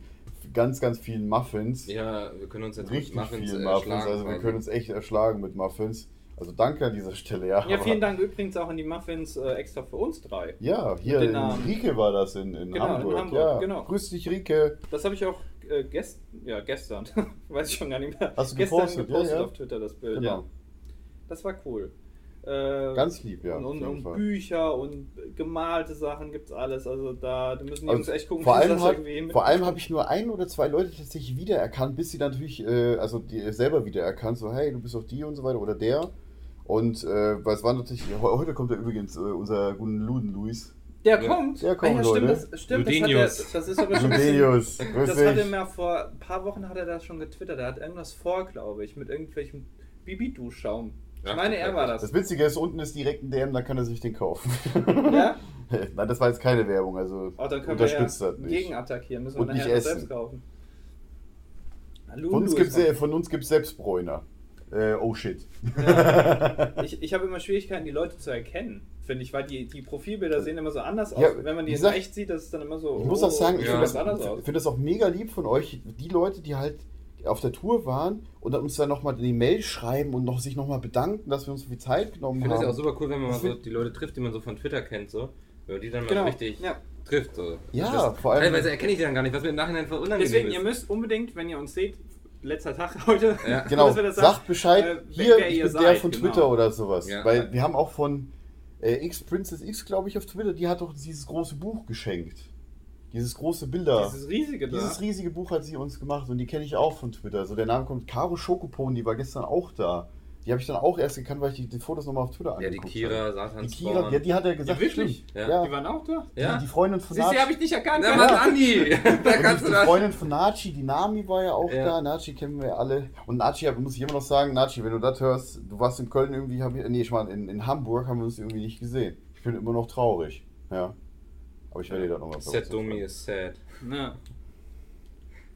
D: Ganz, ganz vielen Muffins.
B: Ja, wir können uns jetzt
D: Richtig
B: mit Muffins
D: viele
B: äh,
D: Muffins.
B: schlagen
D: Also wir können uns echt erschlagen mit Muffins. Also danke an dieser Stelle, ja.
E: Ja, vielen Dank übrigens auch an die Muffins äh, extra für uns drei.
D: Ja, hier in
E: Namen.
D: Rieke war das in, in,
E: Genau, in
D: Hamburg.
E: Hamburg,
D: Ja,
E: genau.
D: grüß dich, Rieke.
E: Das habe ich auch äh, gest ja, gestern, weiß ich schon gar nicht mehr,
D: Hast du
E: gestern
D: gepostet,
E: gepostet,
D: ja,
E: auf Twitter, das Bild.
D: Genau.
E: Ja. Das war cool. Äh,
D: Ganz lieb, ja.
E: und, und. Bücher und gemalte Sachen gibt's alles. Also da, da müssen die
D: Also
E: Jungs echt gucken,
D: vor allem,
E: das
D: hat, vor allem habe ich nur ein oder zwei Leute tatsächlich wiedererkannt, bis sie natürlich, äh, also die selber wiedererkannt, so hey, du bist doch die und so weiter oder der. Und äh, es war natürlich, he- heute kommt ja übrigens äh, unser guten Luden Luis.
E: Der
B: Ja.
E: kommt.
D: Der kommt,
E: ah, ja, stimmt,
D: Leute.
E: das, stimmt das, hat er, das ist aber schon bisschen, Das hat er mir vor ein paar Wochen hat er das schon getwittert. Er hat irgendwas vor, glaube ich, mit irgendwelchem Bibi-Du-Schaum. Ich meine, er war
D: Das
E: das.
D: Witzige ist, unten ist direkt ein DM, da kann er sich den kaufen.
E: Ja?
D: Nein, das war jetzt keine Werbung, also
E: Oh, dann können wir ja
D: unterstützt das nicht.
E: gegenattackieren. Müssen wir
D: Und nicht
E: nachher noch
D: essen.
E: selbst kaufen.
D: Von uns von uns gibt's Selbstbräuner. Äh, oh shit.
E: Ich, ich habe immer Schwierigkeiten, die Leute zu erkennen, finde ich, weil die, die Profilbilder sehen immer so anders aus.
D: Ja,
E: Wenn man die in echt sieht, das ist dann immer so.
D: Ich muss auch sagen, ich
B: ja.
D: finde
E: das
D: find das auch mega lieb von euch, die Leute, die halt auf der Tour waren und dann uns dann nochmal die Mail schreiben und noch, sich nochmal bedanken, dass wir uns so viel Zeit genommen
B: Ich finde das
D: haben.
B: ja auch super cool, wenn man mal so die Leute trifft, die man so von Twitter kennt, so. Wenn man die dann mal
E: Genau.
B: richtig
E: Ja.
B: trifft, so.
D: Ja,
B: das,
D: vor allem-
B: Teilweise erkenne ich die dann gar nicht, was mir im Nachhinein voll unangenehm
E: Deswegen,
B: ist.
E: ihr müsst unbedingt, wenn ihr uns seht, letzter Tag heute,
B: Ja.
D: Genau, sagt Bescheid,
E: äh,
D: hier,
E: wer
D: ich
E: ihr
D: bin der
E: seid,
D: von
E: genau.
D: Twitter oder sowas.
B: Ja.
D: Weil wir haben auch von äh, X Princess X, glaube ich, auf Twitter, die hat doch dieses große Buch geschenkt. Dieses große Bilder.
E: Dieses riesige da.
D: Dieses riesige Buch hat sie uns gemacht und die kenne ich auch von Twitter. So der Name kommt Caro Schokopon, die war gestern auch da. Die habe ich dann auch erst gekannt, weil ich die, die Fotos nochmal auf Twitter
B: Ja, die
D: angeguckt
B: Kira,
D: habe.
B: Satans
D: Die Kira, ja, die hat er gesagt,
E: Ja, wirklich?
B: Ja.
D: Ja,
E: Die waren auch da?
B: Ja.
D: Die, die Freundin von
E: du, die
D: Nachi.
E: habe ich nicht erkannt. Keine
B: Mann. Andi! da kannst
D: die
B: du das.
D: Freundin von Nachi, die Nami war ja auch
B: Ja.
D: da. Nachi kennen wir ja alle. Und Nachi, muss ich immer noch sagen, Nachi, wenn du das hörst, du warst in Köln irgendwie, hab ich, nee, ich war in, in Hamburg, haben wir uns irgendwie nicht gesehen. Ich bin immer noch traurig. Ja. Aber ich werde dir das nochmal
B: Sad Domi ist sad.
E: Ja.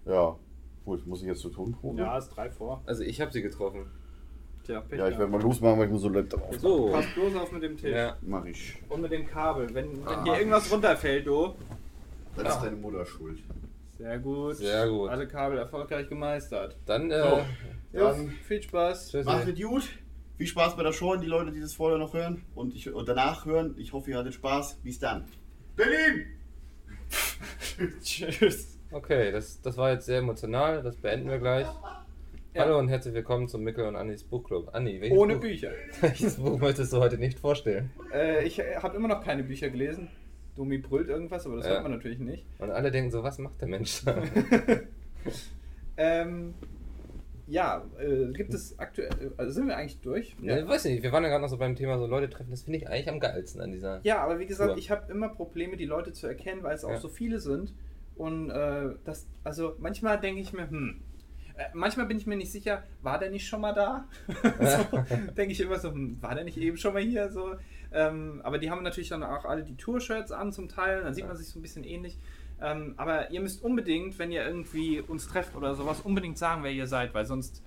D: Ja. Gut, muss ich jetzt zur Tonprobe?
E: ja, ist drei vor.
B: Also ich habe sie getroffen.
E: Tja, Pech
D: Ja, ich werde
E: gehabt.
D: mal losmachen, weil ich muss so Laptop auf.
B: So.
E: Pass bloß auf mit dem Tisch.
B: Ja.
D: Mach ich.
E: Und mit dem Kabel. Wenn, wenn
B: Ah.
E: hier irgendwas runterfällt, du.
D: Das ist deine Mutter schuld.
E: Sehr gut.
B: Sehr gut.
E: Alle Kabel erfolgreich gemeistert.
B: Dann, äh,
D: So.
E: Ja,
D: Dann
E: viel Spaß.
B: tschüss.
D: macht es gut. Viel Spaß bei der Show, an die Leute, die das vorher noch hören und, ich, und danach hören. Ich hoffe, ihr hattet Spaß. Bis dann. Berlin!
E: Tschüss.
B: Okay, das, das war jetzt sehr emotional, das beenden wir gleich. Hallo und herzlich willkommen zum Mikkel und Annis Buchclub. Anni, welches,
E: Ohne
B: Buch,
E: Bücher.
B: welches Buch möchtest du heute nicht vorstellen?
E: Äh, ich habe immer noch keine Bücher gelesen. Domi brüllt irgendwas, aber das
B: Ja.
E: hört man natürlich nicht.
B: Und alle denken so, was macht der Mensch da?
E: Ähm, ja, äh, gibt es aktuell. Also sind wir eigentlich durch?
B: ja. Ich weiß nicht, wir waren ja gerade noch so beim Thema so Leute treffen, das finde ich eigentlich am geilsten an dieser.
E: Ja, aber wie gesagt,
B: Tour.
E: ich habe immer Probleme, die Leute zu erkennen, weil es auch
B: Ja.
E: so viele sind. Und äh, das, also manchmal denke ich mir, hm. Äh, manchmal bin ich mir nicht sicher, war der nicht schon mal da? so, denke ich immer so, hm, war der nicht eben schon mal hier? So, ähm, aber die haben natürlich dann auch alle die Tour-Shirts an zum Teil, dann sieht man sich so ein bisschen ähnlich. Ähm, aber ihr müsst unbedingt, wenn ihr irgendwie uns trefft oder sowas, unbedingt sagen, wer ihr seid, weil sonst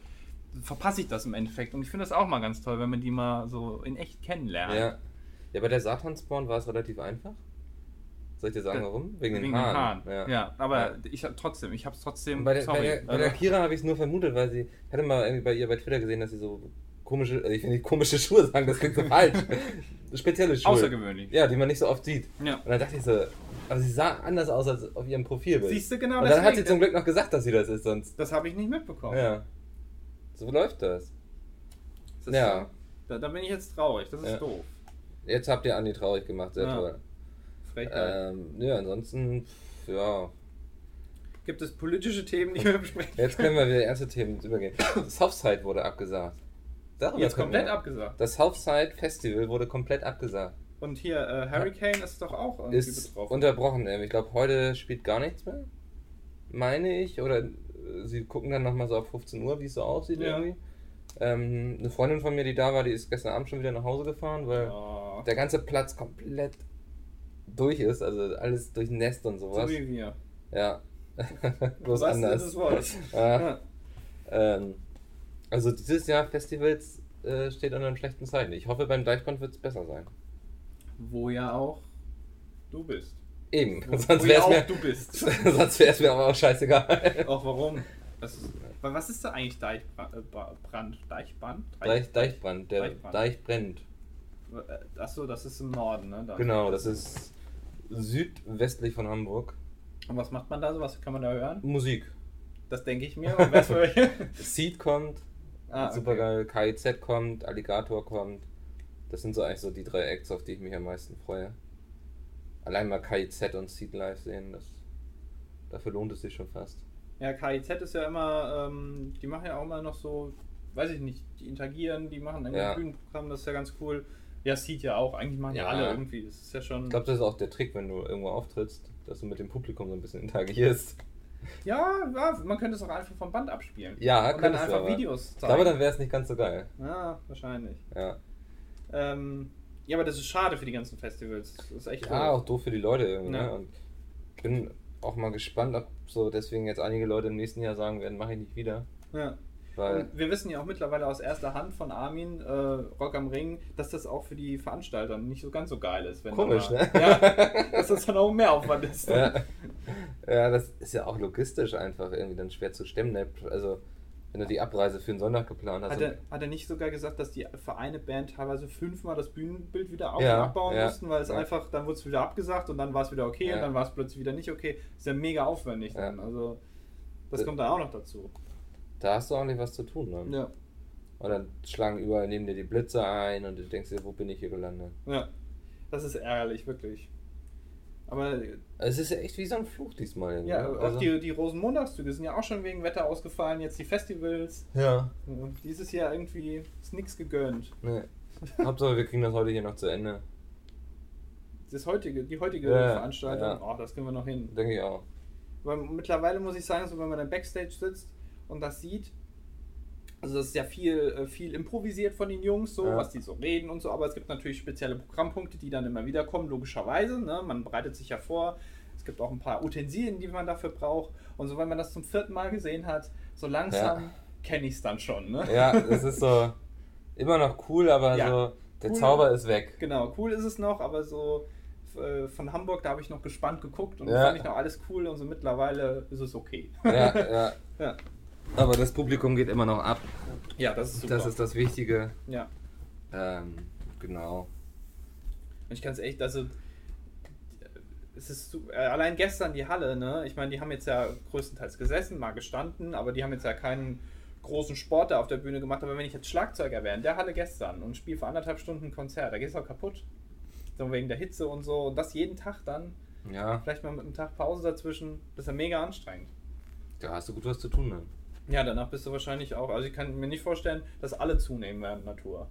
E: verpasse ich das im Endeffekt. Und ich finde das auch mal ganz toll, wenn man die mal so in echt kennenlernt.
B: Ja. Ja, bei der Satanspawn war es relativ einfach. Soll ich dir sagen, warum? Wegen,
E: Wegen
B: den
E: den
B: Haaren.
E: Haaren. Ja, aber
B: Ja.
E: ich hab trotzdem, ich hab's trotzdem.
B: Und bei der,
E: sorry.
B: bei der, bei der
E: Also,
B: Kira habe ich es nur vermutet, weil sie, ich hatte mal irgendwie bei ihr bei Twitter gesehen, dass sie so komische, äh, ich will nicht komische Schuhe sagen, das klingt so falsch. Spezielle Schuhe.
E: außergewöhnlich.
B: Ja, die man nicht so oft sieht.
E: Ja.
B: Und dann dachte ich so, aber sie sah anders aus als auf ihrem Profilbild.
E: Siehst du genau
B: Und dann hat sie zum Glück noch gesagt, dass sie das ist, sonst.
E: Das habe ich nicht mitbekommen.
B: Ja. So läuft das.
E: Das
B: Ja.
E: so- Da, da bin ich jetzt traurig. Das ist
B: Ja.
E: doof.
B: Jetzt habt ihr Andi traurig gemacht, sehr
E: Ja.
B: toll.
E: Frechheit.
B: Ähm, ja, ansonsten, ja.
E: Gibt es politische Themen, die wir besprechen?
B: Jetzt können wir wieder erste Themen übergehen. Southside wurde abgesagt. Darüber
E: Jetzt komplett
B: wir-
E: abgesagt.
B: Das Southside Festival wurde komplett abgesagt.
E: Und hier, äh, Hurricane ist doch auch irgendwie
B: Ist
E: betroffen.
B: unterbrochen. ähm, Ich glaube, heute spielt gar nichts mehr. Meine ich. Oder äh, sie gucken dann nochmal so auf 15 Uhr, wie es so aussieht
E: Ja.
B: irgendwie. Ähm, eine Freundin von mir, die da war, die ist gestern Abend schon wieder nach Hause gefahren, weil
E: Oh,
B: der ganze Platz komplett durch ist. Also alles durchnässt und
E: so
B: sowas.
E: wie wir.
B: Ja. Bloß
E: Was
B: anders.
E: ist das Wort?
B: Ja.
E: Ja.
B: Ähm, also dieses Jahr Festivals äh, steht unter einem schlechten Zeichen. Ich hoffe, beim Deichbrand wird es besser sein.
E: Wo ja auch du bist.
B: Eben,
E: Wo,
B: sonst wäre es
E: auch
B: mir,
E: du bist.
B: sonst wär's mir aber auch scheißegal.
E: Auch warum? Ist, weil was ist da eigentlich Deichbrand? Äh, Brand? Deichbrand?
B: Deich, Deichbrand, der
E: Deichbrand.
B: Deich brennt.
E: Äh, Achso, das ist im Norden, ne? Da.
B: Genau, das ist südwestlich von Hamburg.
E: Und was macht man da so? Was kann man da hören?
B: Musik.
E: Das denke ich mir. Und was für?
B: Seed kommt,
E: ah,
B: super geil. KIZ kommt, Alligator kommt. Das sind so eigentlich so die drei Acts, auf die ich mich am meisten freue. Allein mal KIZ und Seed live sehen, das, dafür lohnt es sich schon fast.
E: Ja, KIZ ist ja immer, ähm, die machen ja auch immer noch so, weiß ich nicht, die interagieren, die machen irgendwie
B: Ja.
E: ein Bühnenprogramm, das ist ja ganz cool. Ja, sieht ja auch, eigentlich machen ja,
B: Ja.
E: alle irgendwie, das ist ja schon.
B: Ich glaube, das ist auch der Trick, wenn du irgendwo auftrittst, dass du mit dem Publikum so ein bisschen interagierst.
E: ja, ja, man könnte es auch einfach vom Band abspielen.
B: Ja,
E: Und dann einfach
B: aber.
E: Videos zeigen.
B: glaube, dann wäre es nicht ganz so geil.
E: Ja, wahrscheinlich.
B: Ja,
E: Ähm, ja, aber das ist schade für die ganzen Festivals. Das ist echt
B: ja
E: doof.
B: auch doof für die Leute irgendwie.
E: Ja.
B: Ne? Und ich bin auch mal gespannt, ob so deswegen jetzt einige Leute im nächsten Jahr sagen werden, mache ich nicht wieder.
E: Ja.
B: Weil,
E: Und wir wissen ja auch mittlerweile aus erster Hand von Armin, äh, Rock am Ring, dass das auch für die Veranstalter nicht so ganz so geil ist. Wenn
B: Komisch,
E: da
B: ne?
E: Ja, dass das dann auch mehr Aufwand ist.
B: ja, ja, das ist ja auch logistisch einfach irgendwie dann schwer zu stemmen. ne? Also, wenn du die Abreise für einen Sonntag geplant hast.
E: Hat er, hat er nicht sogar gesagt, dass die für eine Band teilweise fünfmal das Bühnenbild wieder auf-
B: Ja,
E: abbauen
B: ja,
E: mussten, weil es
B: ja.
E: einfach, dann wurde es wieder abgesagt und dann war es wieder okay und dann war es plötzlich wieder nicht okay. ist ja mega aufwendig dann. Also das
B: Äh,
E: kommt da auch noch dazu.
B: Da hast du auch nicht was zu tun. Ne?
E: Ja.
B: Und dann schlagen überall neben dir die Blitze ein und du denkst dir, wo bin ich hier gelandet?
E: Ja. Das ist ärgerlich, wirklich. Aber
B: Es ist ja echt wie so ein Fluch diesmal.
E: ja,
B: ne?
E: auch die, die Rosenmontagszüge sind ja auch schon wegen Wetter ausgefallen, jetzt die Festivals.
B: ja.
E: Und Dieses Jahr irgendwie ist nichts gegönnt.
B: Nee. Hauptsache, wir kriegen das heute hier noch zu Ende.
E: Das heutige, die heutige
B: Ja,
E: Veranstaltung,
B: ja.
E: oh, das kriegen wir noch hin.
B: Denke ich auch.
E: Weil mittlerweile muss ich sagen, so wenn man dann Backstage sitzt und das sieht, also das ist ja viel, äh, viel improvisiert von den Jungs, so,
B: Ja.
E: was die so reden und so, aber es gibt natürlich spezielle Programmpunkte, die dann immer wieder kommen, logischerweise. Ne? Man bereitet sich ja vor. Es gibt auch ein paar Utensilien, die man dafür braucht. Und so, wenn man das zum vierten Mal gesehen hat, so langsam
B: Ja.
E: kenne ich es dann schon. Ne?
B: Ja, es ist so immer noch cool, aber
E: Ja.
B: so der
E: Cool.
B: Zauber ist weg.
E: Genau, cool ist es noch, aber so äh, von Hamburg, da habe ich noch gespannt geguckt und
B: Ja.
E: fand ich noch alles cool und so mittlerweile ist es okay.
B: Ja, ja.
E: Ja,
B: Aber das Publikum geht immer noch ab.
E: ja das ist super.
B: Das ist das Wichtige.
E: ja.
B: Ähm, genau.
E: Und ich kann es echt, also es ist äh, allein gestern die Halle, ne? Ich meine, die haben jetzt ja größtenteils gesessen, mal gestanden, aber die haben jetzt ja keinen großen Sport da auf der Bühne gemacht. Aber wenn ich jetzt Schlagzeuger wäre in der Halle gestern und spiele für anderthalb Stunden ein Konzert, da gehst du auch kaputt. So wegen der Hitze und so. Und das jeden Tag dann,
B: Ja,
E: vielleicht mal mit einem Tag Pause dazwischen, das ist ja mega anstrengend.
B: da hast du gut was zu tun dann.
E: Ja, danach bist du wahrscheinlich auch. Also ich kann mir nicht vorstellen, dass alle zunehmen während Natur.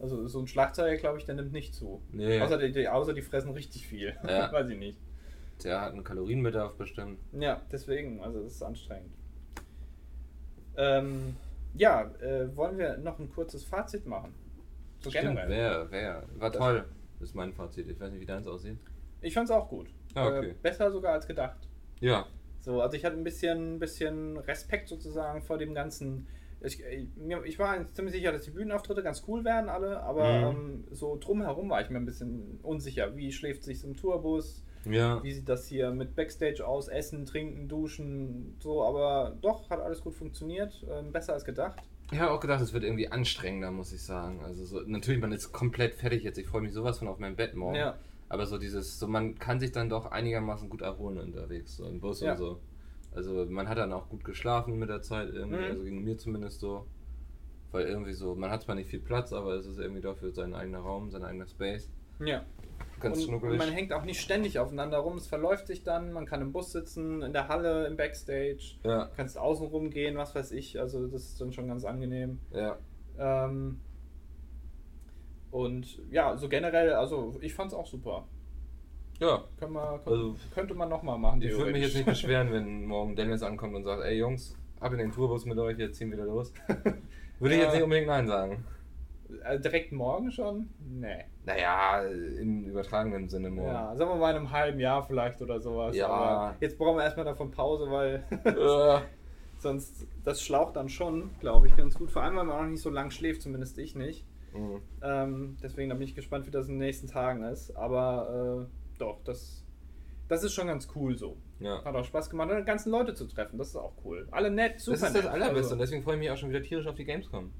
E: Also so ein Schlagzeuger, glaube ich, der nimmt nicht zu.
B: Nee.
E: Außer, die, außer die fressen richtig viel.
B: Ja.
E: Weiß ich nicht.
B: Der hat einen Kalorienbedarf bestimmt.
E: Ja, deswegen, also das ist anstrengend. Ähm, ja, äh, wollen wir noch ein kurzes Fazit machen? So
B: Stimmt,
E: generell.
B: wer, wer. War
E: Das-
B: toll. Das ist mein Fazit. Ich weiß nicht, wie deins aussieht.
E: Ich fand's auch gut.
B: Ah, okay.
E: Äh, besser sogar als gedacht.
B: Ja.
E: So, also ich hatte ein bisschen, bisschen Respekt sozusagen vor dem ganzen. Ich, ich, mir- ich war ziemlich sicher, dass die Bühnenauftritte ganz cool werden, alle, aber
B: Mhm.
E: ähm, so drumherum war ich mir ein bisschen unsicher. Wie schläft sich im Tourbus?
B: Ja.
E: Wie sieht das hier mit Backstage aus? Essen, trinken, duschen, so, aber doch, hat alles gut funktioniert. Ähm, besser als gedacht.
B: Ich habe auch gedacht, es wird irgendwie anstrengender, muss ich sagen. Also so, natürlich, man ist komplett fertig jetzt. Ich freue mich sowas von auf mein Bett morgen.
E: Ja.
B: Aber so dieses, so man kann sich dann doch einigermaßen gut erholen unterwegs, so im Bus
E: Ja.
B: und so. Also man hat dann auch gut geschlafen mit der Zeit irgendwie,
E: Mhm.
B: also ging mir zumindest so. Weil irgendwie so, man hat zwar nicht viel Platz, aber es ist irgendwie dafür sein eigener Raum, sein eigener Space.
E: Ja.
B: Ganz
E: und,
B: schnuckelig.
E: und man hängt auch nicht ständig aufeinander rum. Es verläuft sich dann, man kann im Bus sitzen, in der Halle, im Backstage.
B: Ja,
E: kannst außen rum gehen, was weiß ich. Also das ist dann schon ganz angenehm.
B: ja.
E: Ähm, und ja, so generell, also ich fand's auch super.
B: Ja,
E: Können wir,
B: Also,
E: könnte man nochmal machen.
B: ich würde mich jetzt nicht beschweren, wenn morgen Dennis ankommt und sagt, ey Jungs, ab in den Tourbus mit euch, wir ziehen wieder los. Würde ich jetzt nicht unbedingt Nein sagen.
E: Äh, direkt morgen schon? Nee.
B: Naja, im übertragenen Sinne morgen.
E: Ja, sagen wir mal in einem halben Jahr vielleicht oder sowas.
B: Ja.
E: Aber jetzt brauchen wir erstmal davon Pause, weil
B: Äh,
E: sonst das schlaucht dann schon, glaube ich, ganz gut. Vor allem, weil man auch nicht so lang schläft, zumindest ich nicht.
B: Mh.
E: Ähm, deswegen da bin ich gespannt, wie das in den nächsten Tagen ist. Aber äh, doch, das, das ist schon ganz cool so.
B: ja.
E: Hat auch Spaß gemacht, die ganzen Leute zu treffen. Das ist auch cool. Alle nett, super
B: Das ist das
E: nett.
B: Allerbeste
E: Also,
B: und deswegen freue ich mich auch schon wieder tierisch auf die Gamescom.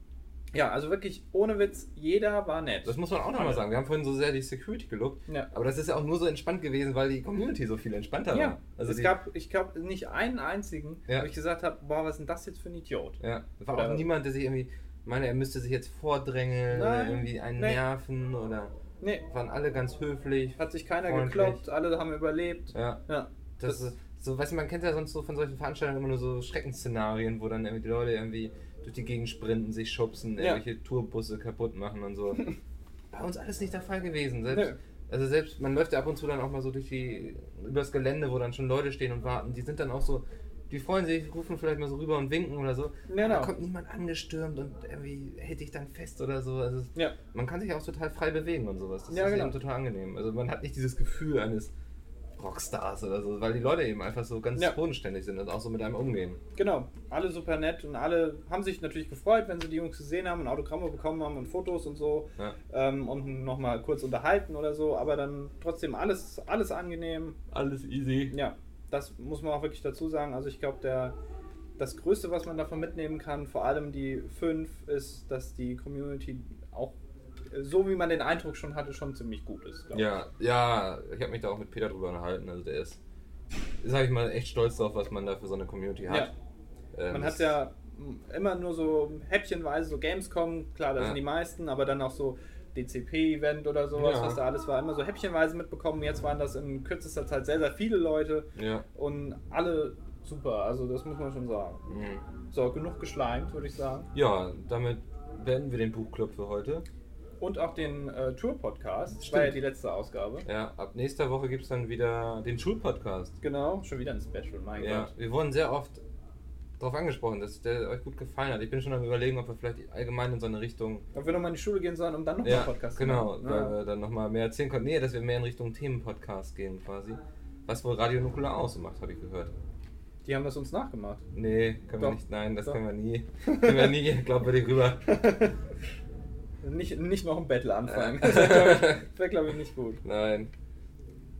E: ja, also wirklich ohne Witz, jeder war nett.
B: Das muss man auch nochmal sagen. Wir haben vorhin so sehr die Security gelobt,
E: Ja.
B: aber das ist ja auch nur so entspannt gewesen, weil die Community so viel entspannter war.
E: Ja,
B: Also
E: es gab, ich glaube, nicht einen einzigen,
B: Ja.
E: wo ich gesagt habe, boah, was ist denn das jetzt für ein Idiot?
B: ja, es war
E: Oder-
B: auch niemand, der sich irgendwie meine, er müsste sich jetzt vordrängeln oder
E: Nein,
B: irgendwie einen
E: nee.
B: nerven oder
E: Nee,
B: waren alle ganz höflich.
E: hat sich keiner
B: Freundlich.
E: gekloppt, alle haben überlebt.
B: Ja,
E: Ja,
B: das, ist so, weißt du, man kennt ja sonst so von solchen Veranstaltungen immer nur so Schreckensszenarien, wo dann irgendwie die Leute irgendwie durch die Gegend sprinten, sich schubsen,
E: Ja.
B: irgendwelche Tourbusse kaputt machen und so. Bei uns alles nicht der Fall gewesen. Selbst,
E: Nö.
B: also selbst, man läuft ja ab und zu dann auch mal so durch die, übers Gelände, wo dann schon Leute stehen und warten. Die sind dann auch so, die freuen sich, rufen vielleicht mal so rüber und winken oder so.
E: Genau.
B: Da kommt niemand angestürmt und irgendwie hält dich dann fest oder so. Also
E: ja,
B: man kann sich auch total frei bewegen und sowas. Das
E: Ja,
B: ist
E: genau.
B: eben total angenehm. Also man hat nicht dieses Gefühl eines Rockstars oder so, weil die Leute eben einfach so ganz
E: Ja.
B: bodenständig sind und auch so mit einem umgehen.
E: genau. Alle super nett und alle haben sich natürlich gefreut, wenn sie die Jungs gesehen haben und Autogramme bekommen haben und Fotos und so.
B: Ja.
E: Ähm, und nochmal kurz unterhalten oder so, aber dann trotzdem alles, alles angenehm.
B: Alles easy.
E: Ja, das muss man auch wirklich dazu sagen. Also ich glaube, der das Größte, was man davon mitnehmen kann, vor allem die fünf, ist, dass die Community auch, so wie man den Eindruck schon hatte, schon ziemlich gut ist. glaub ich.
B: Ja, ja, ich habe mich da auch mit Peter drüber unterhalten. Also der ist, sag ich mal, echt stolz drauf, was man da für so eine Community hat. Ähm,
E: Man
B: das-
E: hat ja mm, immer nur so häppchenweise so Gamescom, klar, da
B: Ja.
E: sind die meisten, aber dann auch so DCP-Event oder sowas,
B: Ja.
E: was da alles war, immer so häppchenweise mitbekommen. Jetzt waren das in kürzester Zeit sehr, sehr viele Leute
B: Ja.
E: und alle super, also das muss man schon sagen.
B: Mhm.
E: So, genug geschleimt, würde ich sagen.
B: Ja, damit beenden wir den Buchclub für heute.
E: Und auch den äh, Tour-Podcast. Das war ja die letzte Ausgabe.
B: Ja, ab nächster Woche gibt es dann wieder den Schulpodcast.
E: Genau, schon wieder ein Special, mein
B: Ja,
E: Gott.
B: wir wurden sehr oft darauf angesprochen, dass der euch gut gefallen hat. Ich bin schon am überlegen, ob wir vielleicht allgemein in so eine Richtung.
E: Ob wir nochmal in die Schule gehen sollen, um dann nochmal
B: Ja,
E: Podcast
B: genau,
E: zu
B: weil
E: machen.
B: wir dann nochmal mehr erzählen konnten. Nee, dass wir mehr in Richtung Themenpodcast gehen quasi. Was wohl Radio Nukula ausmacht, habe ich gehört.
E: Die haben das uns nachgemacht.
B: Nee, können wir
E: Doch,
B: nicht. Nein, das
E: doch.
B: können wir nie. können wir nie, glaubwürdig rüber.
E: Nicht, nicht noch ein Battle anfangen. Das wäre, glaube ich, glaub ich, nicht gut.
B: Nein.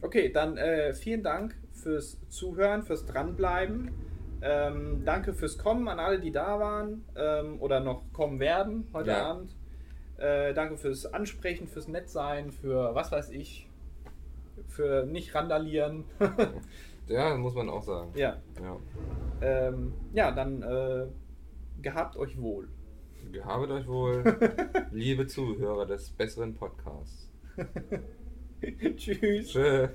E: Okay, dann äh, vielen Dank fürs Zuhören, fürs Dranbleiben. Ähm, danke fürs Kommen an alle, die da waren ähm, oder noch kommen werden heute
B: Ja.
E: Abend. Äh, danke fürs Ansprechen, fürs Nettsein, für was weiß ich, für nicht randalieren.
B: Ja, muss man auch sagen.
E: ja,
B: Ja.
E: ähm, ja, dann äh, gehabt euch wohl.
B: Gehabet euch wohl, liebe Zuhörer des besseren Podcasts.
E: Tschüss.
B: Tschö.